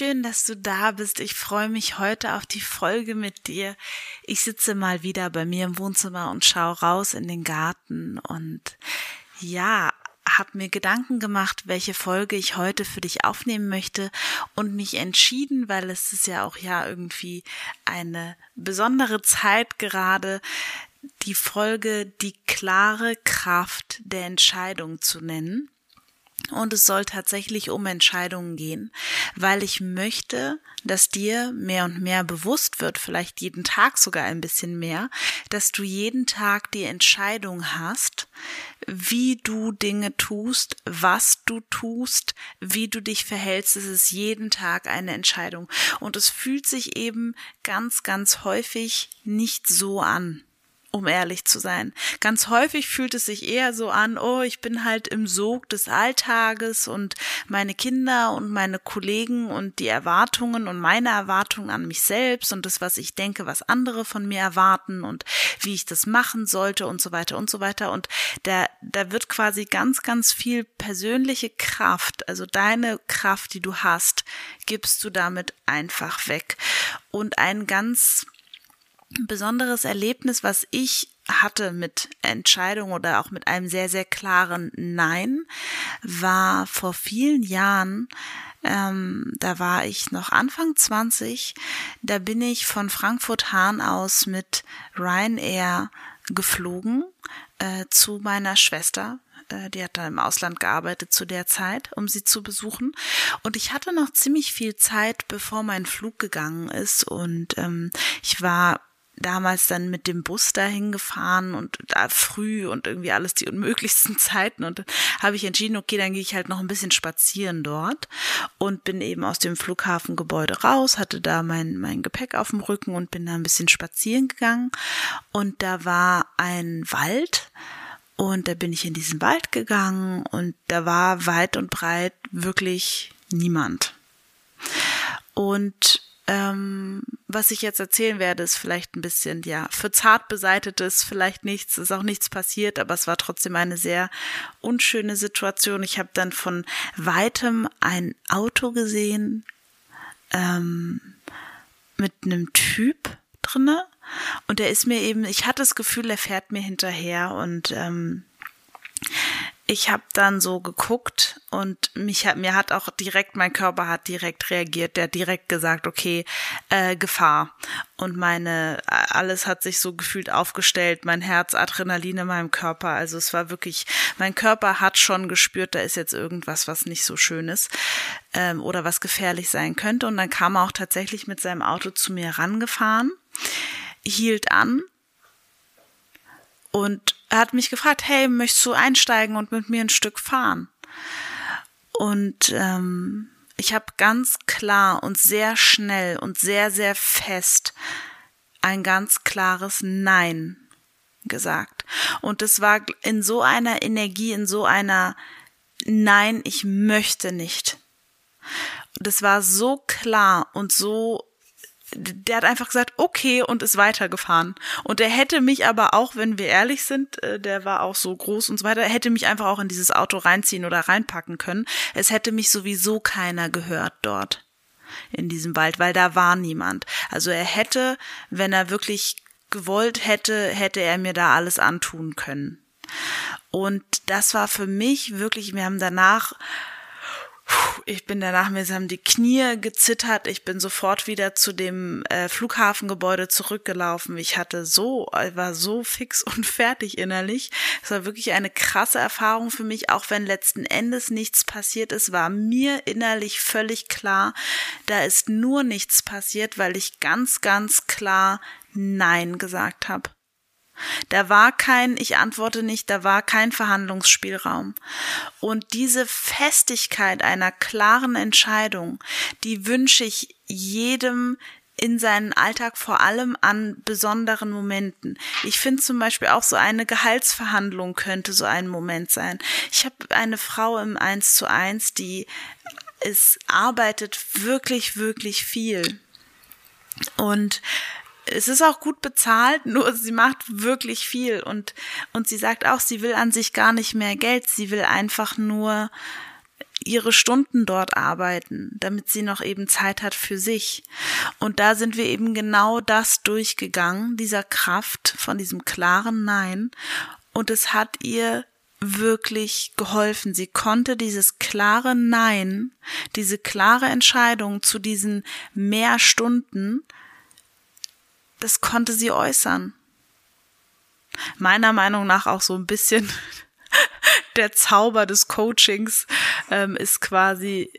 Schön, dass du da bist. Ich freue mich heute auf die Folge mit dir. Ich sitze mal wieder bei mir im Wohnzimmer und schaue raus in den Garten und ja, habe mir Gedanken gemacht, welche Folge ich heute für dich aufnehmen möchte und mich entschieden, weil es ist ja auch ja irgendwie eine besondere Zeit gerade, die Folge die klare Kraft der Entscheidung zu nennen. Und es soll tatsächlich um Entscheidungen gehen, weil ich möchte, dass dir mehr und mehr bewusst wird, vielleicht jeden Tag sogar ein bisschen mehr, dass du jeden Tag die Entscheidung hast, wie du Dinge tust, was du tust, wie du dich verhältst. Es ist jeden Tag eine Entscheidung. Und es fühlt sich eben ganz, ganz häufig nicht so an um ehrlich zu sein. Ganz häufig fühlt es sich eher so an, oh, ich bin halt im Sog des Alltages und meine Kinder und meine Kollegen und die Erwartungen und meine Erwartungen an mich selbst und das, was ich denke, was andere von mir erwarten und wie ich das machen sollte und so weiter und so weiter. Und da, da wird quasi ganz, ganz viel persönliche Kraft, also deine Kraft, die du hast, gibst du damit einfach weg. Und ein ganz besonderes Erlebnis, was ich hatte mit Entscheidung oder auch mit einem sehr, sehr klaren Nein, war vor vielen Jahren, ähm, da war ich noch Anfang 20, da bin ich von Frankfurt Hahn aus mit Ryanair geflogen äh, zu meiner Schwester, äh, die hat da im Ausland gearbeitet zu der Zeit, um sie zu besuchen. Und ich hatte noch ziemlich viel Zeit, bevor mein Flug gegangen ist. Und ähm, ich war damals dann mit dem Bus dahin gefahren und da früh und irgendwie alles die unmöglichsten Zeiten und habe ich entschieden, okay, dann gehe ich halt noch ein bisschen spazieren dort und bin eben aus dem Flughafengebäude raus, hatte da mein, mein Gepäck auf dem Rücken und bin da ein bisschen spazieren gegangen und da war ein Wald und da bin ich in diesen Wald gegangen und da war weit und breit wirklich niemand. Und ähm, was ich jetzt erzählen werde, ist vielleicht ein bisschen, ja, für zart beseitetes, vielleicht nichts, ist auch nichts passiert, aber es war trotzdem eine sehr unschöne Situation. Ich habe dann von weitem ein Auto gesehen ähm, mit einem Typ drinne und der ist mir eben, ich hatte das Gefühl, er fährt mir hinterher und ähm, ich habe dann so geguckt und mich hat mir hat auch direkt mein Körper hat direkt reagiert, der hat direkt gesagt, okay, äh, Gefahr. Und meine alles hat sich so gefühlt aufgestellt, mein Herz, Adrenalin in meinem Körper, also es war wirklich, mein Körper hat schon gespürt, da ist jetzt irgendwas, was nicht so schön ist ähm, oder was gefährlich sein könnte. Und dann kam er auch tatsächlich mit seinem Auto zu mir rangefahren, hielt an und er hat mich gefragt, hey, möchtest du einsteigen und mit mir ein Stück fahren? Und ähm, ich habe ganz klar und sehr schnell und sehr, sehr fest ein ganz klares Nein gesagt. Und es war in so einer Energie, in so einer Nein, ich möchte nicht. Das war so klar und so der hat einfach gesagt, okay, und ist weitergefahren. Und der hätte mich aber auch, wenn wir ehrlich sind, äh, der war auch so groß und so weiter, hätte mich einfach auch in dieses Auto reinziehen oder reinpacken können. Es hätte mich sowieso keiner gehört dort in diesem Wald, weil da war niemand. Also er hätte, wenn er wirklich gewollt hätte, hätte er mir da alles antun können. Und das war für mich wirklich, wir haben danach ich bin danach, mir haben die Knie gezittert. Ich bin sofort wieder zu dem äh, Flughafengebäude zurückgelaufen. Ich hatte so, war so fix und fertig innerlich. Es war wirklich eine krasse Erfahrung für mich, auch wenn letzten Endes nichts passiert ist, war mir innerlich völlig klar, da ist nur nichts passiert, weil ich ganz, ganz klar Nein gesagt habe. Da war kein, ich antworte nicht, da war kein Verhandlungsspielraum. Und diese Festigkeit einer klaren Entscheidung, die wünsche ich jedem in seinen Alltag vor allem an besonderen Momenten. Ich finde zum Beispiel auch so eine Gehaltsverhandlung könnte so ein Moment sein. Ich habe eine Frau im Eins zu eins, die es arbeitet wirklich, wirklich viel. Und es ist auch gut bezahlt, nur sie macht wirklich viel und, und sie sagt auch, sie will an sich gar nicht mehr Geld, sie will einfach nur ihre Stunden dort arbeiten, damit sie noch eben Zeit hat für sich. Und da sind wir eben genau das durchgegangen, dieser Kraft von diesem klaren Nein. Und es hat ihr wirklich geholfen. Sie konnte dieses klare Nein, diese klare Entscheidung zu diesen mehr Stunden das konnte sie äußern. Meiner Meinung nach auch so ein bisschen der Zauber des Coachings ähm, ist quasi,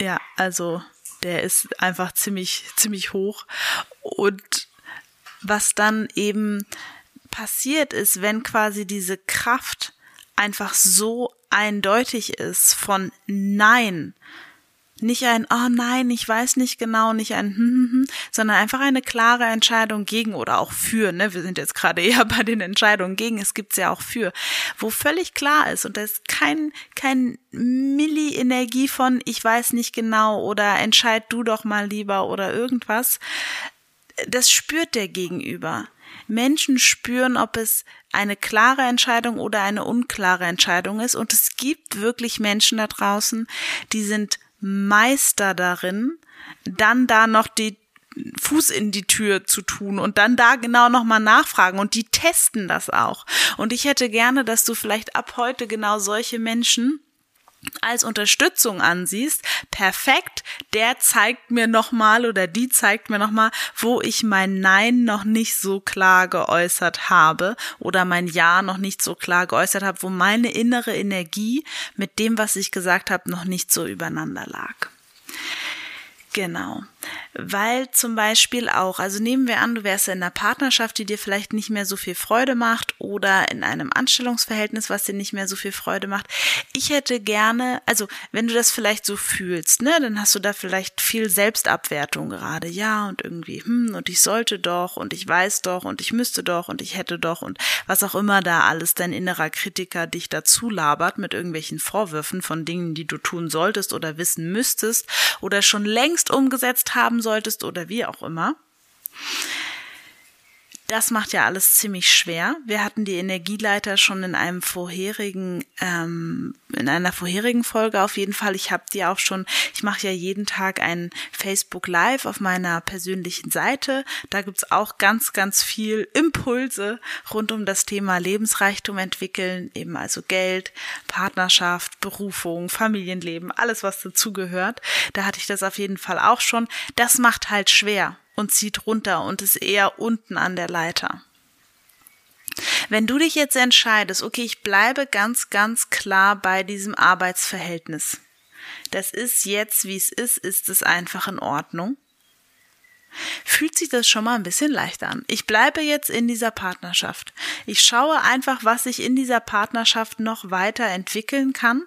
ja, also der ist einfach ziemlich, ziemlich hoch. Und was dann eben passiert ist, wenn quasi diese Kraft einfach so eindeutig ist von Nein, nicht ein, oh nein, ich weiß nicht genau, nicht ein, hm, hm, hm, sondern einfach eine klare Entscheidung gegen oder auch für, ne? Wir sind jetzt gerade eher bei den Entscheidungen gegen, es gibt's ja auch für, wo völlig klar ist und da ist kein, kein Milli-Energie von, ich weiß nicht genau oder entscheid du doch mal lieber oder irgendwas. Das spürt der Gegenüber. Menschen spüren, ob es eine klare Entscheidung oder eine unklare Entscheidung ist. Und es gibt wirklich Menschen da draußen, die sind Meister darin, dann da noch die Fuß in die Tür zu tun und dann da genau nochmal nachfragen und die testen das auch. Und ich hätte gerne, dass du vielleicht ab heute genau solche Menschen als Unterstützung ansiehst, perfekt, der zeigt mir nochmal oder die zeigt mir nochmal, wo ich mein Nein noch nicht so klar geäußert habe oder mein Ja noch nicht so klar geäußert habe, wo meine innere Energie mit dem, was ich gesagt habe, noch nicht so übereinander lag. Genau. Weil zum Beispiel auch, also nehmen wir an, du wärst in einer Partnerschaft, die dir vielleicht nicht mehr so viel Freude macht oder in einem Anstellungsverhältnis, was dir nicht mehr so viel Freude macht. Ich hätte gerne, also wenn du das vielleicht so fühlst, ne, dann hast du da vielleicht viel Selbstabwertung gerade. Ja, und irgendwie, hm, und ich sollte doch und ich weiß doch und ich müsste doch und ich hätte doch und was auch immer da alles dein innerer Kritiker dich dazu labert mit irgendwelchen Vorwürfen von Dingen, die du tun solltest oder wissen müsstest oder schon längst umgesetzt haben solltest oder wie auch immer. Das macht ja alles ziemlich schwer. Wir hatten die Energieleiter schon in einem vorherigen, ähm, in einer vorherigen Folge auf jeden Fall. Ich habe die auch schon, ich mache ja jeden Tag ein Facebook Live auf meiner persönlichen Seite. Da gibt's auch ganz, ganz viel Impulse rund um das Thema Lebensreichtum entwickeln, eben also Geld, Partnerschaft, Berufung, Familienleben, alles was dazugehört. Da hatte ich das auf jeden Fall auch schon. Das macht halt schwer und zieht runter und ist eher unten an der Leiter. Wenn du dich jetzt entscheidest, okay, ich bleibe ganz, ganz klar bei diesem Arbeitsverhältnis. Das ist jetzt, wie es ist, ist es einfach in Ordnung. Fühlt sich das schon mal ein bisschen leichter an. Ich bleibe jetzt in dieser Partnerschaft. Ich schaue einfach, was ich in dieser Partnerschaft noch weiter entwickeln kann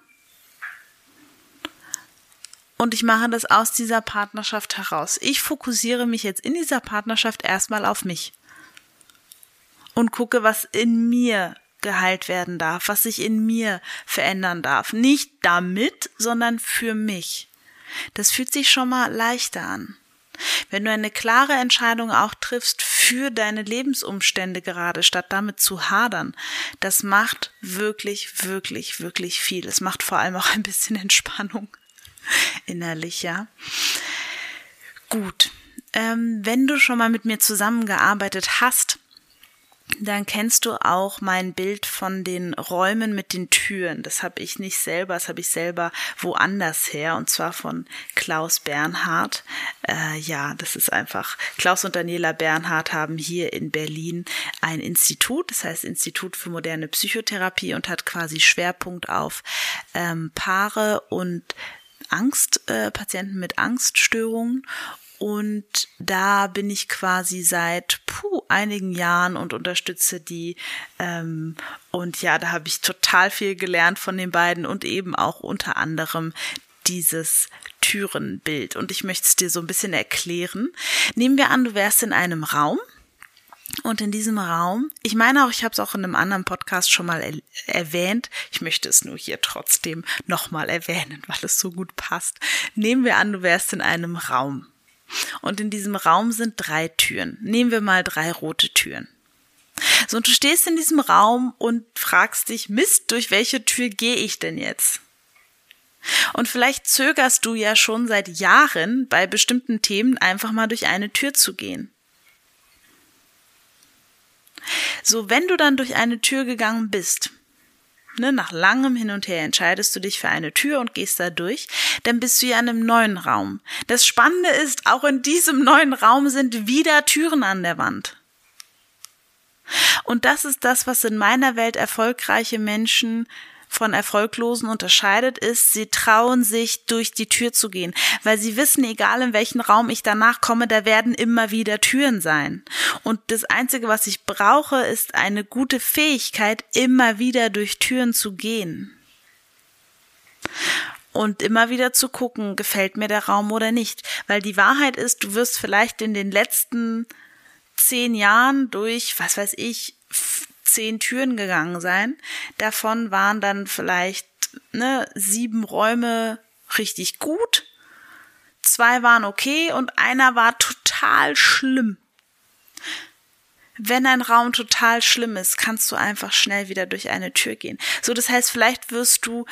und ich mache das aus dieser Partnerschaft heraus. Ich fokussiere mich jetzt in dieser Partnerschaft erstmal auf mich und gucke, was in mir geheilt werden darf, was sich in mir verändern darf. Nicht damit, sondern für mich. Das fühlt sich schon mal leichter an. Wenn du eine klare Entscheidung auch triffst für deine Lebensumstände gerade, statt damit zu hadern, das macht wirklich, wirklich, wirklich viel. Es macht vor allem auch ein bisschen Entspannung. innerlich, ja. Gut. Ähm, wenn du schon mal mit mir zusammengearbeitet hast, dann kennst du auch mein Bild von den Räumen mit den Türen. Das habe ich nicht selber, das habe ich selber woanders her, und zwar von Klaus Bernhard. Äh, ja, das ist einfach, Klaus und Daniela Bernhard haben hier in Berlin ein Institut, das heißt Institut für moderne Psychotherapie und hat quasi Schwerpunkt auf ähm, Paare und Angst, äh, Patienten mit Angststörungen Und da bin ich quasi seit puh, einigen Jahren und unterstütze die. Ähm, und ja, da habe ich total viel gelernt von den beiden und eben auch unter anderem dieses Türenbild. Und ich möchte es dir so ein bisschen erklären. Nehmen wir an, du wärst in einem Raum. Und in diesem Raum, ich meine auch, ich habe es auch in einem anderen Podcast schon mal er erwähnt, ich möchte es nur hier trotzdem nochmal erwähnen, weil es so gut passt. Nehmen wir an, du wärst in einem Raum. Und in diesem Raum sind drei Türen. Nehmen wir mal drei rote Türen. So, und du stehst in diesem Raum und fragst dich, Mist, durch welche Tür gehe ich denn jetzt? Und vielleicht zögerst du ja schon seit Jahren bei bestimmten Themen einfach mal durch eine Tür zu gehen. So, wenn du dann durch eine Tür gegangen bist, ne, nach langem Hin und Her entscheidest du dich für eine Tür und gehst da durch, dann bist du ja in einem neuen Raum. Das Spannende ist, auch in diesem neuen Raum sind wieder Türen an der Wand. Und das ist das, was in meiner Welt erfolgreiche Menschen von Erfolglosen unterscheidet, ist, sie trauen sich durch die Tür zu gehen, weil sie wissen, egal in welchen Raum ich danach komme, da werden immer wieder Türen sein. Und das Einzige, was ich brauche, ist eine gute Fähigkeit, immer wieder durch Türen zu gehen. Und immer wieder zu gucken, gefällt mir der Raum oder nicht. Weil die Wahrheit ist, du wirst vielleicht in den letzten zehn Jahren durch, was weiß ich, zehn Türen gegangen sein. Davon waren dann vielleicht ne, sieben Räume richtig gut, zwei waren okay und einer war total schlimm. Wenn ein Raum total schlimm ist, kannst du einfach schnell wieder durch eine Tür gehen. So, das heißt, vielleicht wirst du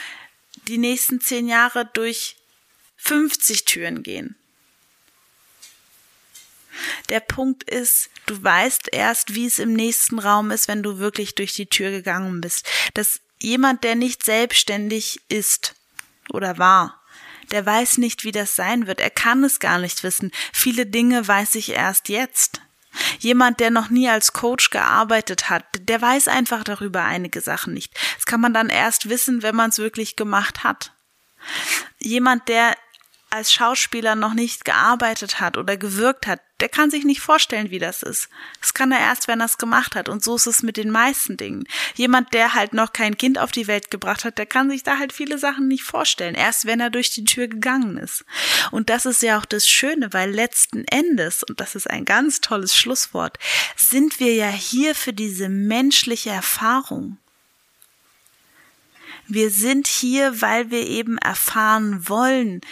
die nächsten zehn Jahre durch 50 Türen gehen. Der Punkt ist, du weißt erst, wie es im nächsten Raum ist, wenn du wirklich durch die Tür gegangen bist. Dass jemand, der nicht selbstständig ist oder war, der weiß nicht, wie das sein wird. Er kann es gar nicht wissen. Viele Dinge weiß ich erst jetzt. Jemand, der noch nie als Coach gearbeitet hat, der weiß einfach darüber einige Sachen nicht. Das kann man dann erst wissen, wenn man es wirklich gemacht hat. Jemand, der als Schauspieler noch nicht gearbeitet hat oder gewirkt hat, der kann sich nicht vorstellen, wie das ist. Das kann er erst, wenn er es gemacht hat. Und so ist es mit den meisten Dingen. Jemand, der halt noch kein Kind auf die Welt gebracht hat, der kann sich da halt viele Sachen nicht vorstellen. Erst wenn er durch die Tür gegangen ist. Und das ist ja auch das Schöne, weil letzten Endes, und das ist ein ganz tolles Schlusswort, sind wir ja hier für diese menschliche Erfahrung. Wir sind hier, weil wir eben erfahren wollen,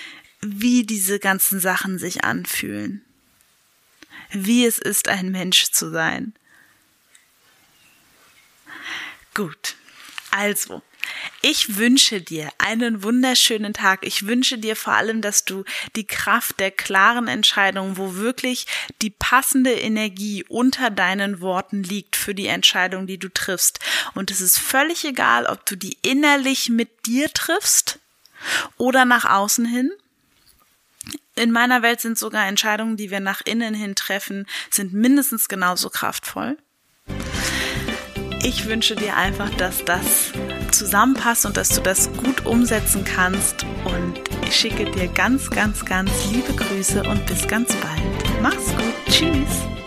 wie diese ganzen Sachen sich anfühlen. Wie es ist, ein Mensch zu sein. Gut. Also, ich wünsche dir einen wunderschönen Tag. Ich wünsche dir vor allem, dass du die Kraft der klaren Entscheidung, wo wirklich die passende Energie unter deinen Worten liegt für die Entscheidung, die du triffst. Und es ist völlig egal, ob du die innerlich mit dir triffst oder nach außen hin in meiner Welt sind sogar Entscheidungen, die wir nach innen hin treffen, sind mindestens genauso kraftvoll. Ich wünsche dir einfach, dass das zusammenpasst und dass du das gut umsetzen kannst. Und ich schicke dir ganz, ganz, ganz liebe Grüße und bis ganz bald. Mach's gut. Tschüss.